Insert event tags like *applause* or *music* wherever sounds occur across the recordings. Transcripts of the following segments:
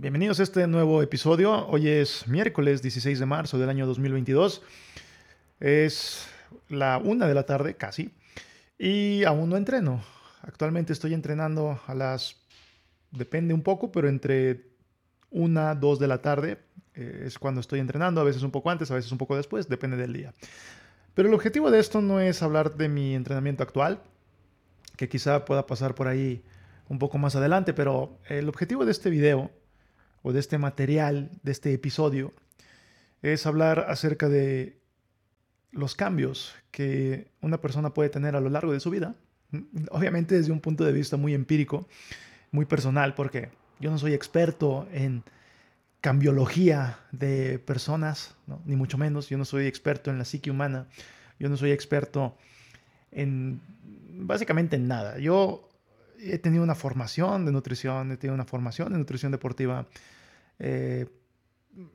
Bienvenidos a este nuevo episodio. Hoy es miércoles 16 de marzo del año 2022. Es la una de la tarde, casi, y aún no entreno. Actualmente estoy entrenando a las, depende un poco, pero entre una, dos de la tarde eh, es cuando estoy entrenando, a veces un poco antes, a veces un poco después, depende del día. Pero el objetivo de esto no es hablar de mi entrenamiento actual, que quizá pueda pasar por ahí un poco más adelante, pero el objetivo de este video o de este material, de este episodio, es hablar acerca de los cambios que una persona puede tener a lo largo de su vida. Obviamente desde un punto de vista muy empírico, muy personal, porque yo no soy experto en cambiología de personas, ni mucho menos. Yo no soy experto en la psique humana. Yo no soy experto en básicamente en nada. Yo he tenido una formación de nutrición, he tenido una formación de nutrición deportiva. Eh,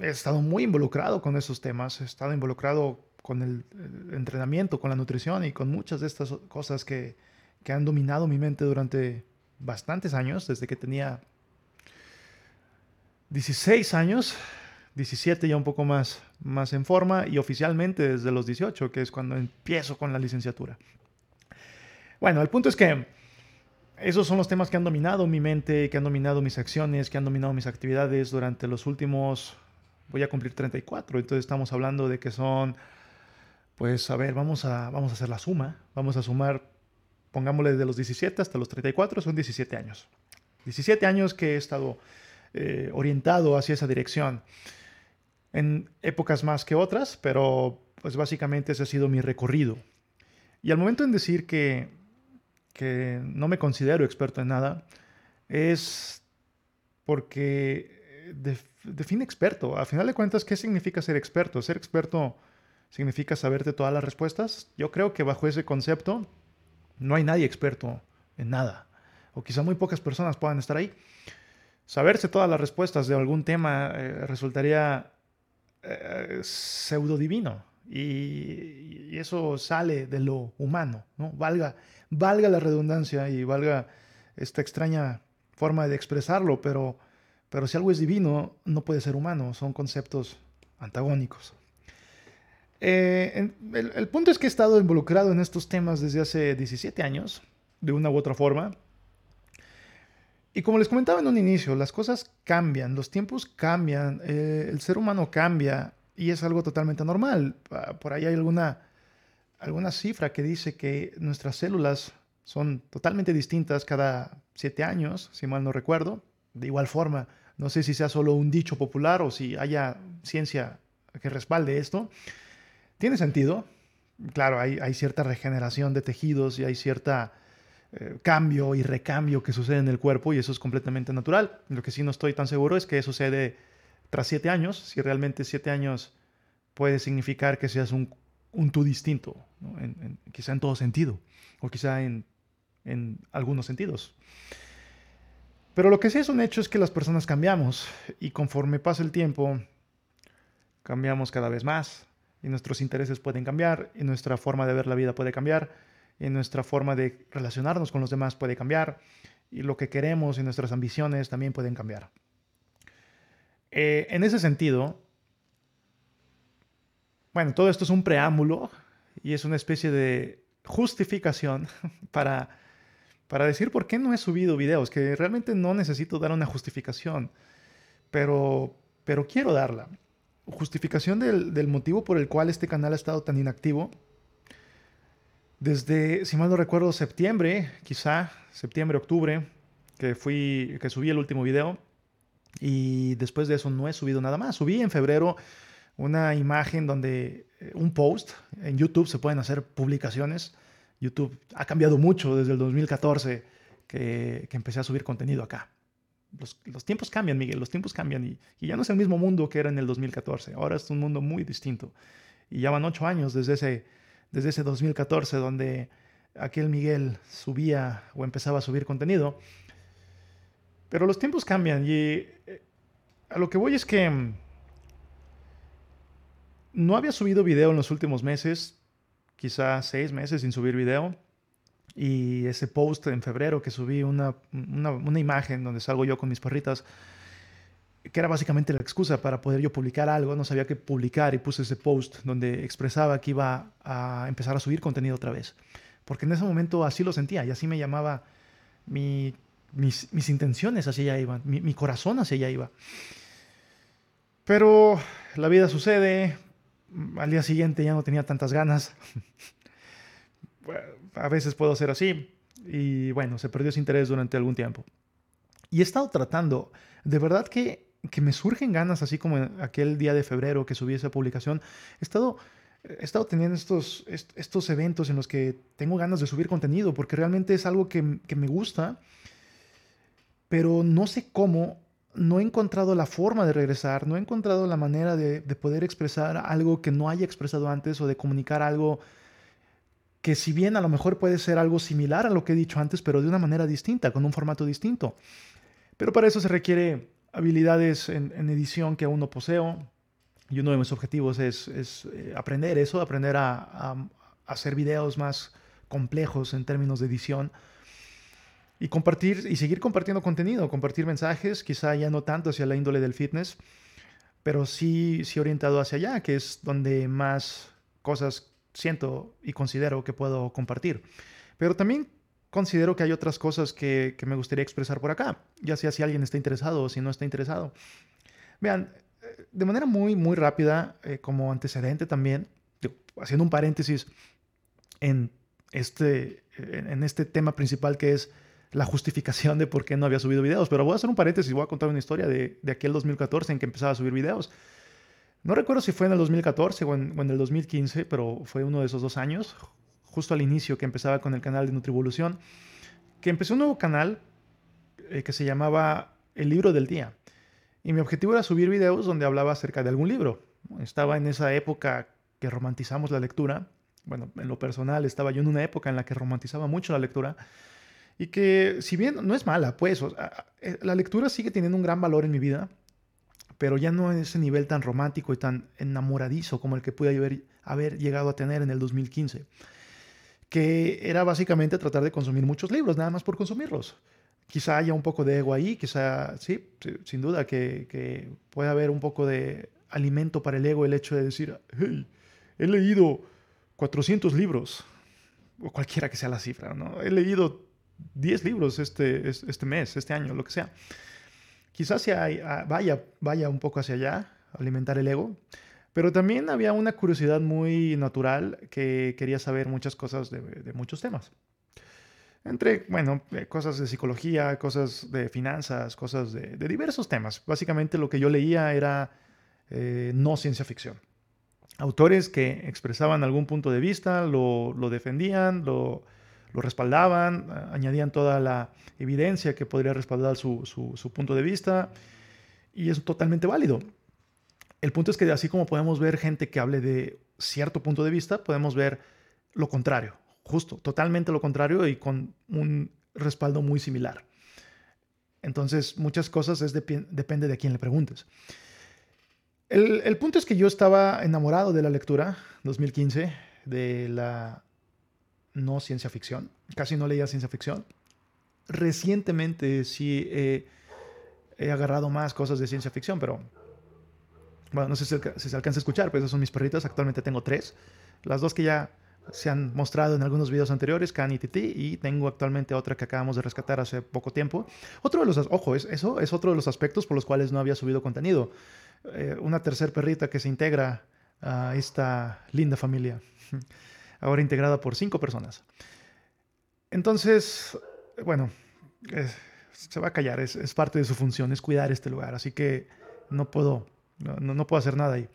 he estado muy involucrado con esos temas, he estado involucrado con el, entrenamiento, con la nutrición y con muchas de estas cosas que, que, han dominado mi mente durante bastantes años, desde que tenía 16 años, 17 ya un poco más, más en forma y oficialmente desde los 18, que es cuando empiezo con la licenciatura. Bueno, el punto es que esos son los temas que han dominado mi mente, que han dominado mis acciones, que han dominado mis actividades durante los últimos, voy a cumplir 34, entonces estamos hablando de que son, pues a ver, vamos a, vamos a hacer la suma, vamos a sumar, pongámosle de los 17 hasta los 34, son 17 años. 17 años que he estado eh, orientado hacia esa dirección, en épocas más que otras, pero pues básicamente ese ha sido mi recorrido. Y al momento en decir que que no me considero experto en nada, es porque define experto. A final de cuentas, ¿qué significa ser experto? Ser experto significa saberte todas las respuestas. Yo creo que bajo ese concepto no hay nadie experto en nada. O quizá muy pocas personas puedan estar ahí. Saberse todas las respuestas de algún tema eh, resultaría eh, pseudo divino. Y, eso sale de lo humano, ¿no? Valga, valga la redundancia y valga esta extraña forma de expresarlo, pero, pero si algo es divino, no puede ser humano, son conceptos antagónicos. Eh, el, punto es que he estado involucrado en estos temas desde hace 17 años, de una u otra forma. Y como les comentaba en un inicio, las cosas cambian, los tiempos cambian, eh, el ser humano cambia, y es algo totalmente normal. Ah, por ahí hay alguna, alguna cifra que dice que nuestras células son totalmente distintas cada siete años, si mal no recuerdo. De igual forma, no sé si sea solo un dicho popular o si haya ciencia que respalde esto. Tiene sentido. Claro, hay, cierta regeneración de tejidos y hay cierta eh, cambio y recambio que sucede en el cuerpo y eso es completamente natural. Lo que sí no estoy tan seguro es que eso sucede tras siete años, si realmente siete años puede significar que seas un, un tú distinto, quizá en todo sentido, o quizá en, en algunos sentidos. Pero lo que sí es un hecho es que las personas cambiamos y conforme pasa el tiempo, cambiamos cada vez más y nuestros intereses pueden cambiar y nuestra forma de ver la vida puede cambiar y nuestra forma de relacionarnos con los demás puede cambiar y lo que queremos y nuestras ambiciones también pueden cambiar. Eh, en ese sentido, bueno, todo esto es un preámbulo y es una especie de justificación *laughs* para, para decir por qué no he subido videos, que realmente no necesito dar una justificación, pero, pero quiero darla. Justificación del, del motivo por el cual este canal ha estado tan inactivo. Desde, si mal no recuerdo, septiembre, quizá, septiembre, octubre, que, fui, que subí el último video. Y después de eso no he subido nada más. Subí en febrero una imagen donde eh, un post en YouTube se pueden hacer publicaciones. YouTube ha cambiado mucho desde el 2014 que, que empecé a subir contenido acá. Los, tiempos cambian, Miguel, los tiempos cambian y, y, ya no es el mismo mundo que era en el 2014. Ahora es un mundo muy distinto. Y ya van ocho años desde ese, desde ese 2014 donde aquel Miguel subía o empezaba a subir contenido pero los tiempos cambian y eh, a lo que voy es que mm, no había subido video en los últimos meses, quizá seis meses sin subir video. Y ese post en febrero que subí una, una, imagen donde salgo yo con mis perritas, que era básicamente la excusa para poder yo publicar algo, no sabía qué publicar y puse ese post donde expresaba que iba a empezar a subir contenido otra vez. Porque en ese momento así lo sentía y así me llamaba mi, mis, intenciones hacia allá iban, mi, corazón hacia allá iba. Pero la vida sucede, al día siguiente ya no tenía tantas ganas. *laughs* a veces puedo ser así. Y bueno, se perdió ese interés durante algún tiempo. Y he estado tratando, de verdad que, que me surgen ganas, así como aquel día de febrero que subí esa publicación. He estado, he estado teniendo estos, estos eventos en los que tengo ganas de subir contenido, porque realmente es algo que, que me gusta, pero no sé cómo no he encontrado la forma de regresar, no he encontrado la manera de, de, poder expresar algo que no haya expresado antes o de comunicar algo que si bien a lo mejor puede ser algo similar a lo que he dicho antes, pero de una manera distinta, con un formato distinto. Pero para eso se requiere habilidades en, edición que aún no poseo. Y uno de mis objetivos es, eh, aprender eso, aprender a, a hacer videos más complejos en términos de edición y compartir y seguir compartiendo contenido, compartir mensajes, quizá ya no tanto hacia la índole del fitness, pero sí, sí orientado hacia allá, que es donde más cosas siento y considero que puedo compartir. Pero también considero que hay otras cosas que, que me gustaría expresar por acá, ya sea si alguien está interesado o si no está interesado. Vean, de manera muy, muy rápida, eh, como antecedente también, haciendo un paréntesis en este, en este tema principal que es la justificación de por qué no había subido videos. Pero voy a hacer un paréntesis, voy a contar una historia de, de aquel 2014 en que empezaba a subir videos. No recuerdo si fue en el 2014 o en, o en, el 2015, pero fue uno de esos dos años, justo al inicio que empezaba con el canal de Nutrivolución, que empecé un nuevo canal eh, que se llamaba El Libro del Día. Y mi objetivo era subir videos donde hablaba acerca de algún libro. Estaba en esa época que romantizamos la lectura. Bueno, en lo personal estaba yo en una época en la que romantizaba mucho la lectura y que si bien no es mala, pues o sea, eh, la lectura sigue teniendo un gran valor en mi vida, pero ya no en ese nivel tan romántico y tan enamoradizo como el que pude haber, haber llegado a tener en el 2015, que era básicamente tratar de consumir muchos libros, nada más por consumirlos. Quizá haya un poco de ego ahí, quizá, sí, sin duda que, que puede haber un poco de alimento para el ego el hecho de decir, hey, he leído 400 libros, o cualquiera que sea la cifra, ¿no? He leído 10 libros este, este mes, este año, lo que sea. Quizás sea, vaya, vaya un poco hacia allá, alimentar el ego, pero también había una curiosidad muy natural que quería saber muchas cosas de, muchos temas. Entre, bueno, eh, cosas de psicología, cosas de finanzas, cosas de, de diversos temas. Básicamente lo que yo leía era eh, no ciencia ficción. Autores que expresaban algún punto de vista, lo, lo defendían, lo, lo respaldaban, añadían toda la evidencia que podría respaldar su, su, punto de vista y es totalmente válido. El punto es que así como podemos ver gente que hable de cierto punto de vista, podemos ver lo contrario, justo, totalmente lo contrario y con un respaldo muy similar. Entonces, muchas cosas es de, depende de quién le preguntes. El, el, punto es que yo estaba enamorado de la lectura 2015, de la no ciencia ficción. Casi no leía ciencia ficción. Recientemente sí he, agarrado más cosas de ciencia ficción, pero bueno, no sé si, se alcanza a escuchar, pero esas son mis perritas. Actualmente tengo tres. Las dos que ya se han mostrado en algunos videos anteriores, Can y Titi, y tengo actualmente otra que acabamos de rescatar hace poco tiempo. Otro de los, ojo, es, eso es otro de los aspectos por los cuales no había subido contenido. Eh, una tercer perrita que se integra a esta linda familia. Ahora integrada por cinco personas. Entonces, bueno, se va a callar, es, parte de su función, es cuidar este lugar, así que no puedo, no, puedo hacer nada ahí.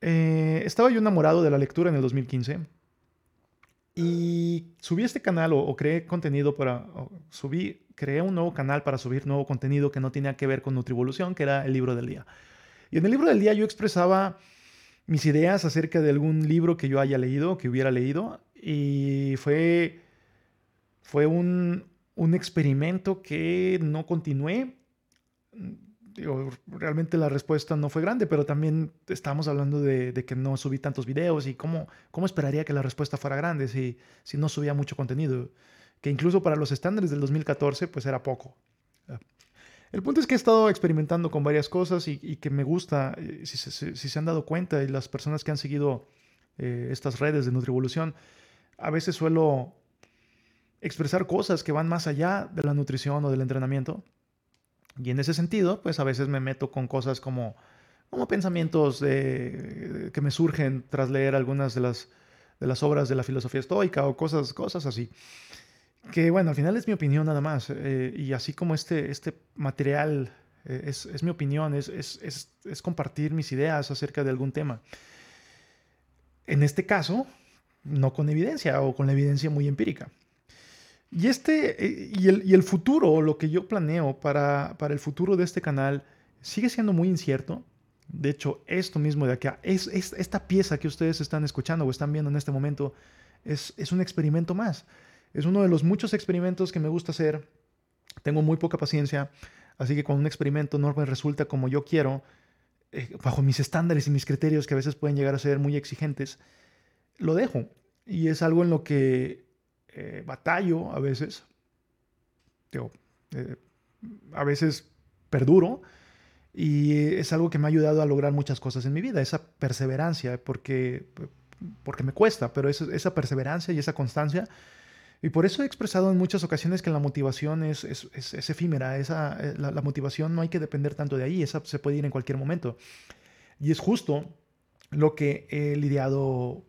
Eh, estaba yo enamorado de la lectura en el 2015 y subí este canal o, o creé contenido para, subí, creé un nuevo canal para subir nuevo contenido que no tenía que ver con Nutrivolución, que era el libro del día. Y en el libro del día yo expresaba mis ideas acerca de algún libro que yo haya leído, que hubiera leído, y fue, fue un, un experimento que no continué. Realmente la respuesta no fue grande, pero también estamos hablando de, de, que no subí tantos videos y cómo, cómo esperaría que la respuesta fuera grande si, si no subía mucho contenido, que incluso para los estándares del 2014 pues era poco. El punto es que he estado experimentando con varias cosas y, que me gusta, eh, si se, han dado cuenta y las personas que han seguido eh, estas redes de Nutrivolución, a veces suelo expresar cosas que van más allá de la nutrición o del entrenamiento. Y en ese sentido, pues a veces me meto con cosas como, como pensamientos que me surgen tras leer algunas de las, de las obras de la filosofía estoica o cosas, cosas así que bueno, al final es mi opinión nada más. Eh, y así como este, este material eh, es, es, mi opinión, es, es, es, compartir mis ideas acerca de algún tema. En este caso, no con evidencia o con la evidencia muy empírica. Y, este, eh, y, el, y el futuro, lo que yo planeo para, para el futuro de este canal, sigue siendo muy incierto. De hecho, esto mismo de acá, es, es, esta pieza que ustedes están escuchando o están viendo en este momento, es, es un experimento más. Es uno de los muchos experimentos que me gusta hacer. Tengo muy poca paciencia, así que cuando un experimento no me resulta como yo quiero, eh, bajo mis estándares y mis criterios que a veces pueden llegar a ser muy exigentes, lo dejo. Y es algo en lo que eh, batallo a veces. Eh, a veces perduro. Y es algo que me ha ayudado a lograr muchas cosas en mi vida, esa perseverancia, porque, porque me cuesta, pero esa perseverancia y esa constancia y por eso he expresado en muchas ocasiones que la motivación es, es, efímera, esa, eh, la, motivación no hay que depender tanto de ahí, esa se puede ir en cualquier momento. Y es justo lo que he lidiado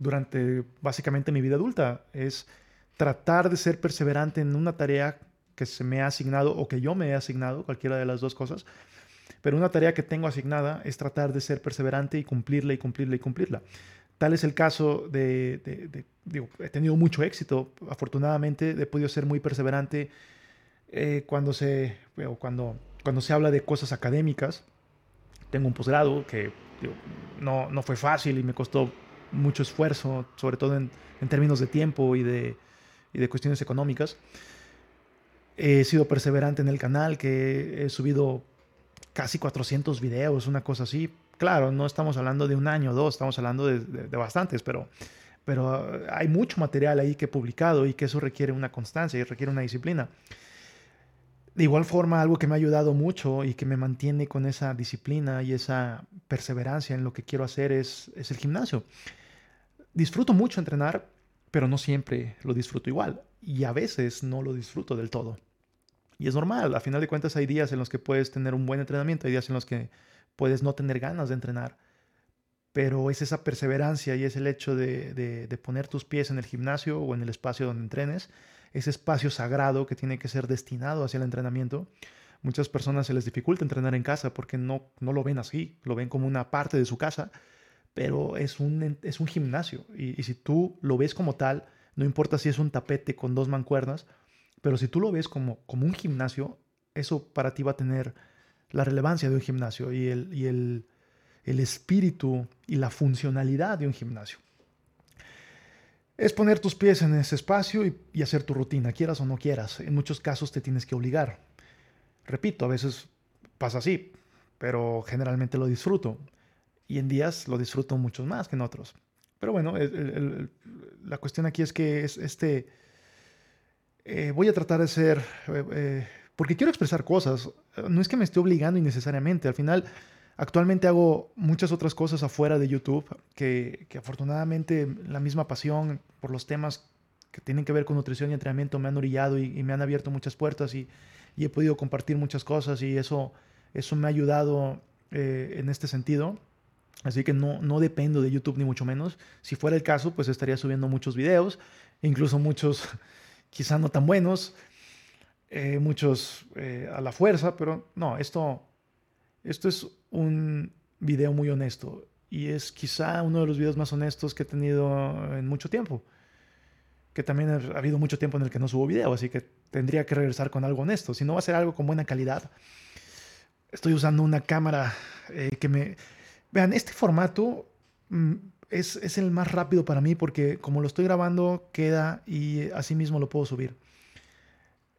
durante básicamente mi vida adulta, es tratar de ser perseverante en una tarea que se me ha asignado o que yo me he asignado, cualquiera de las dos cosas, pero una tarea que tengo asignada es tratar de ser perseverante y cumplirla y cumplirla y cumplirla. Tal es el caso de, digo, he tenido mucho éxito, afortunadamente he podido ser muy perseverante eh, cuando, se, cuando, cuando se habla de cosas académicas. Tengo un posgrado que no, no fue fácil y me costó mucho esfuerzo, sobre todo en, en términos de tiempo y de, y de cuestiones económicas. He sido perseverante en el canal, que he subido casi 400 videos, una cosa así, Claro, no estamos hablando de un año o dos, estamos hablando de, bastantes, pero, pero hay mucho material ahí que he publicado y que eso requiere una constancia y requiere una disciplina. De igual forma, algo que me ha ayudado mucho y que me mantiene con esa disciplina y esa perseverancia en lo que quiero hacer es, es el gimnasio. Disfruto mucho entrenar, pero no siempre lo disfruto igual. Y a veces no lo disfruto del todo. Y es normal, a final de cuentas hay días en los que puedes tener un buen entrenamiento, hay días en los que puedes no tener ganas de entrenar, pero es esa perseverancia y es el hecho de, poner tus pies en el gimnasio o en el espacio donde entrenes, ese espacio sagrado que tiene que ser destinado hacia el entrenamiento. Muchas personas se les dificulta entrenar en casa porque no, no lo ven así, lo ven como una parte de su casa, pero es un, es un gimnasio y, y si tú lo ves como tal, no importa si es un tapete con dos mancuernas, pero si tú lo ves como, como un gimnasio, eso para ti va a tener la relevancia de un gimnasio y el, y el, el espíritu y la funcionalidad de un gimnasio. Es poner tus pies en ese espacio y, hacer tu rutina, quieras o no quieras. En muchos casos te tienes que obligar. Repito, a veces pasa así, pero generalmente lo disfruto. Y en días lo disfruto mucho más que en otros. Pero bueno, la cuestión aquí es que es este... Eh, voy a tratar de ser eh, eh, porque quiero expresar cosas. No es que me esté obligando innecesariamente. Al final, actualmente hago muchas otras cosas afuera de YouTube que, afortunadamente la misma pasión por los temas que tienen que ver con nutrición y entrenamiento me han orillado y, me han abierto muchas puertas y, he podido compartir muchas cosas y eso, eso me ha ayudado eh, en este sentido. Así que no, no dependo de YouTube ni mucho menos. Si fuera el caso, pues estaría subiendo muchos videos, incluso muchos *laughs* quizá no tan buenos, eh, muchos eh, a la fuerza, pero no, esto, esto es un video muy honesto y es quizá uno de los videos más honestos que he tenido en mucho tiempo. Que también ha habido mucho tiempo en el que no subo video, así que tendría que regresar con algo honesto. Si no va a ser algo con buena calidad, estoy usando una cámara eh, que me... Vean, este formato mm, es, es, el más rápido para mí porque como lo estoy grabando, queda y así mismo lo puedo subir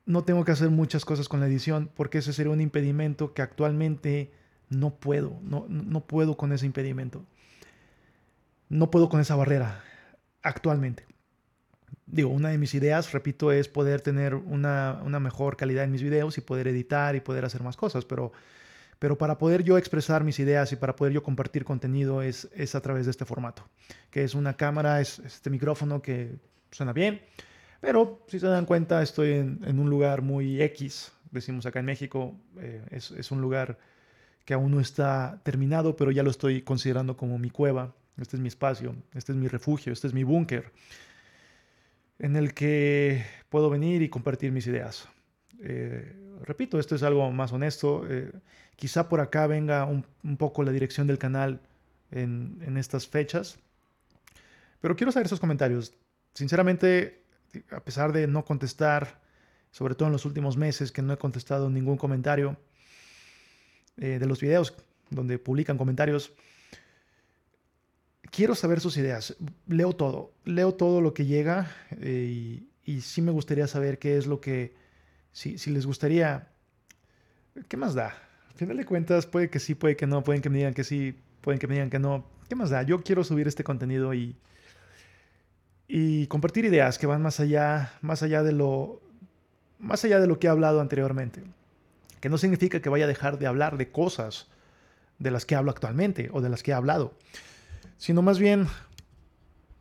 no tengo que hacer muchas cosas con la edición porque ese sería un impedimento que actualmente no puedo, no, no puedo con ese impedimento. No puedo con esa barrera actualmente. digo, una de mis ideas, repito, es poder tener una, mejor calidad en mis videos y poder editar y poder hacer más cosas, pero, pero para poder yo expresar mis ideas y para poder yo compartir contenido es, es a través de este formato, que es una cámara, es este micrófono que suena bien, pero si se dan cuenta estoy en, un lugar muy X, decimos acá en México, eh, es, un lugar que aún no está terminado, pero ya lo estoy considerando como mi cueva, este es mi espacio, este es mi refugio, este es mi búnker en el que puedo venir y compartir mis ideas. Eh, repito, esto es algo más honesto. Eh, quizá por acá venga un, poco la dirección del canal en, estas fechas. Pero quiero saber esos comentarios. Sinceramente, a pesar de no contestar, sobre todo en los últimos meses que no he contestado ningún comentario eh, de los videos donde publican comentarios, quiero saber sus ideas. Leo todo, leo todo lo que llega eh, y, sí me gustaría saber qué es lo que, si, les gustaría, ¿qué más da? Al final de cuentas, puede que sí, puede que no, pueden que me digan que sí, pueden que me digan que no. ¿Qué más da? Yo quiero subir este contenido y, y compartir ideas que van más allá, más allá de lo, más allá de lo que he hablado anteriormente. Que no significa que vaya a dejar de hablar de cosas de las que hablo actualmente o de las que he hablado sino más bien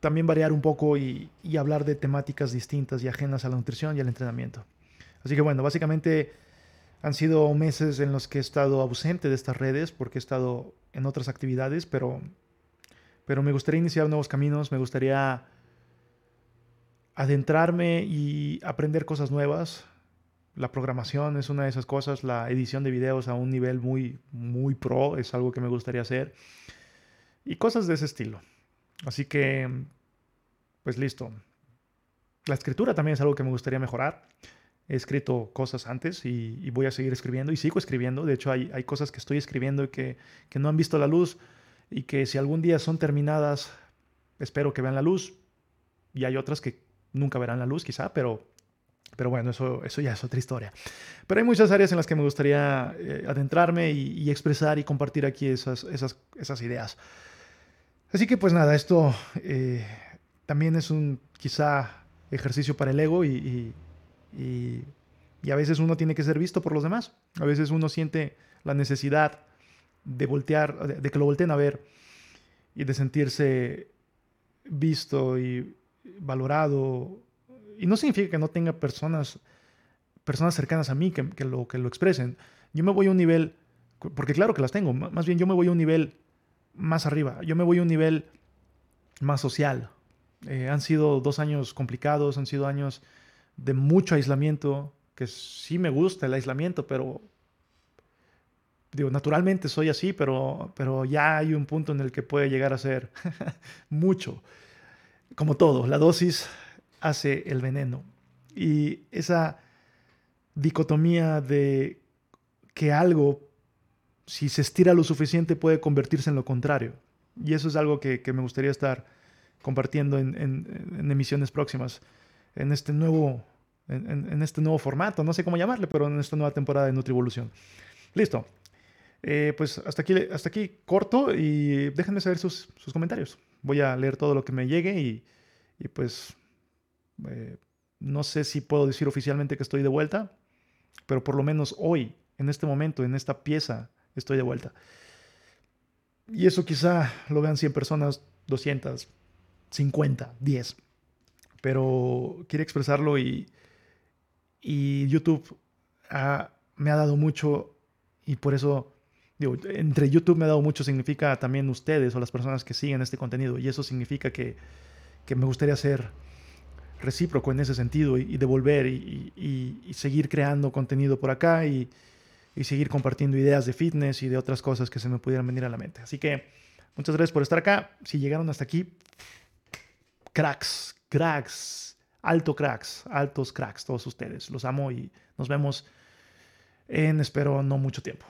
también variar un poco y, hablar de temáticas distintas y ajenas a la nutrición y al entrenamiento. Así que bueno, básicamente han sido meses en los que he estado ausente de estas redes porque he estado en otras actividades, pero, pero me gustaría iniciar nuevos caminos, me gustaría adentrarme y aprender cosas nuevas. La programación es una de esas cosas, la edición de videos a un nivel muy, muy pro es algo que me gustaría hacer y cosas de ese estilo. Así que, pues listo. La escritura también es algo que me gustaría mejorar. He escrito cosas antes y, voy a seguir escribiendo y sigo escribiendo. De hecho, hay, hay cosas que estoy escribiendo que, que, no han visto la luz y que si algún día son terminadas, espero que vean la luz. Y hay otras que nunca verán la luz, quizá, pero, pero bueno, eso, eso ya es otra historia. Pero hay muchas áreas en las que me gustaría eh, adentrarme y, y, expresar y compartir aquí esas, esas, esas ideas. Así que pues nada, esto eh, también es un quizá ejercicio para el ego y, a veces uno tiene que ser visto por los demás. A veces uno siente la necesidad de voltear, de, que lo volteen a ver y de sentirse visto y valorado. Y no significa que no tenga personas, personas cercanas a mí que, que, lo, que lo expresen. Yo me voy a un nivel, porque claro que las tengo, más bien yo me voy a un nivel más arriba. Yo me voy a un nivel más social. Eh, han sido dos años complicados, han sido años de mucho aislamiento, que sí me gusta el aislamiento, pero digo, naturalmente soy así, pero, pero ya hay un punto en el que puede llegar a ser *laughs* mucho. Como todo, la dosis hace el veneno. Y esa dicotomía de que algo si se estira lo suficiente puede convertirse en lo contrario. Y eso es algo que, me gustaría estar compartiendo en, emisiones próximas, en este, nuevo, en, este nuevo formato, no sé cómo llamarle, pero en esta nueva temporada de Nutrivolución. Listo. Eh, pues hasta aquí, hasta aquí corto y déjenme saber sus, comentarios. Voy a leer todo lo que me llegue y, pues eh, no sé si puedo decir oficialmente que estoy de vuelta, pero por lo menos hoy, en este momento, en esta pieza estoy de vuelta. Y eso quizá lo vean 100 personas, 200, 50, 10. Pero quiero expresarlo y, y YouTube me ha dado mucho y por eso, digo, entre YouTube me ha dado mucho significa también ustedes o las personas que siguen este contenido. Y eso significa que, que me gustaría ser recíproco en ese sentido y, devolver y, y, seguir creando contenido por acá y, y seguir compartiendo ideas de fitness y de otras cosas que se me pudieran venir a la mente. Así que muchas gracias por estar acá. Si llegaron hasta aquí, cracks, cracks, alto cracks, altos cracks, todos ustedes. Los amo y nos vemos en, espero, no mucho tiempo.